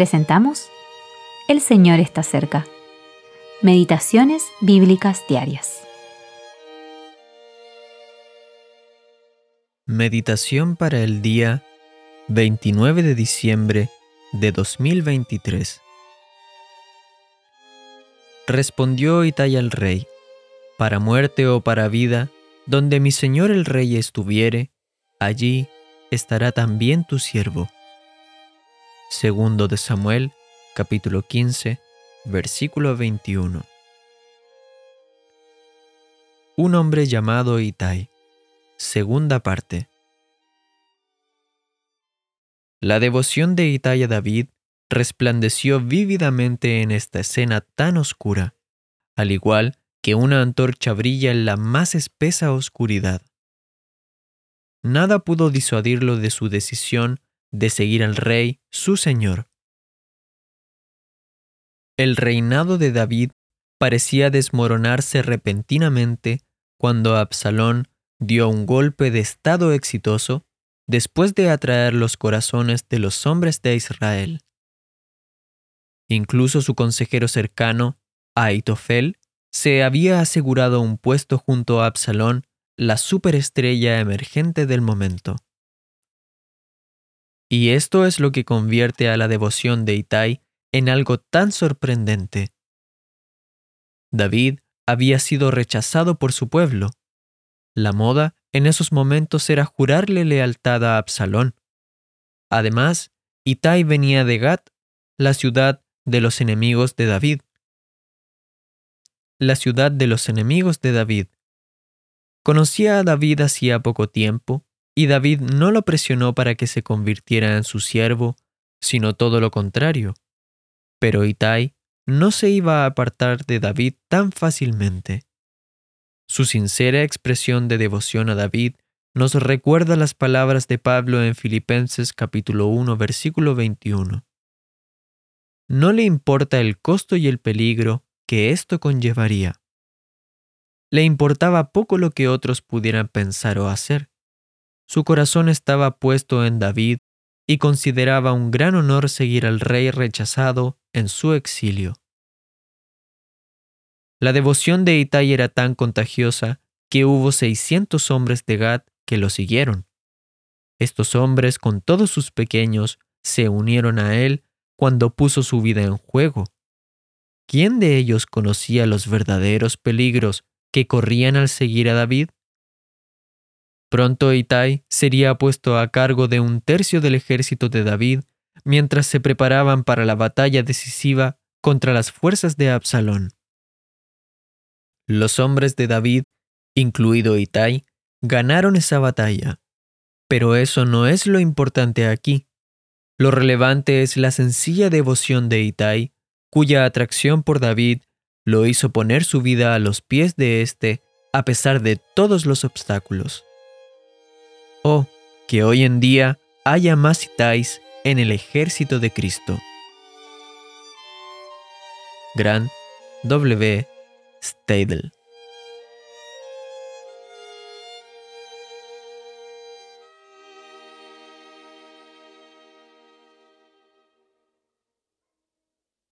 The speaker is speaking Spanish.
presentamos El Señor está cerca. Meditaciones Bíblicas Diarias. Meditación para el día 29 de diciembre de 2023. Respondió Itai al rey, para muerte o para vida, donde mi señor el rey estuviere, allí estará también tu siervo. Segundo de Samuel, capítulo 15, versículo 21. Un hombre llamado Itai. Segunda parte. La devoción de Itai a David resplandeció vívidamente en esta escena tan oscura, al igual que una antorcha brilla en la más espesa oscuridad. Nada pudo disuadirlo de su decisión de seguir al rey, su señor. El reinado de David parecía desmoronarse repentinamente cuando Absalón dio un golpe de estado exitoso después de atraer los corazones de los hombres de Israel. Incluso su consejero cercano, Aitofel, se había asegurado un puesto junto a Absalón, la superestrella emergente del momento. Y esto es lo que convierte a la devoción de Itai en algo tan sorprendente. David había sido rechazado por su pueblo. La moda en esos momentos era jurarle lealtad a Absalón. Además, Itai venía de Gat, la ciudad de los enemigos de David. La ciudad de los enemigos de David. Conocía a David hacía poco tiempo y David no lo presionó para que se convirtiera en su siervo, sino todo lo contrario. Pero Itai no se iba a apartar de David tan fácilmente. Su sincera expresión de devoción a David nos recuerda las palabras de Pablo en Filipenses capítulo 1 versículo 21. No le importa el costo y el peligro que esto conllevaría. Le importaba poco lo que otros pudieran pensar o hacer. Su corazón estaba puesto en David y consideraba un gran honor seguir al rey rechazado en su exilio. La devoción de Itai era tan contagiosa que hubo 600 hombres de Gad que lo siguieron. Estos hombres, con todos sus pequeños, se unieron a él cuando puso su vida en juego. ¿Quién de ellos conocía los verdaderos peligros que corrían al seguir a David? Pronto Itai sería puesto a cargo de un tercio del ejército de David mientras se preparaban para la batalla decisiva contra las fuerzas de Absalón. Los hombres de David, incluido Itai, ganaron esa batalla. Pero eso no es lo importante aquí. Lo relevante es la sencilla devoción de Itai, cuya atracción por David lo hizo poner su vida a los pies de éste a pesar de todos los obstáculos. Oh, que hoy en día haya más Itais en el ejército de Cristo. Grant W. Stadel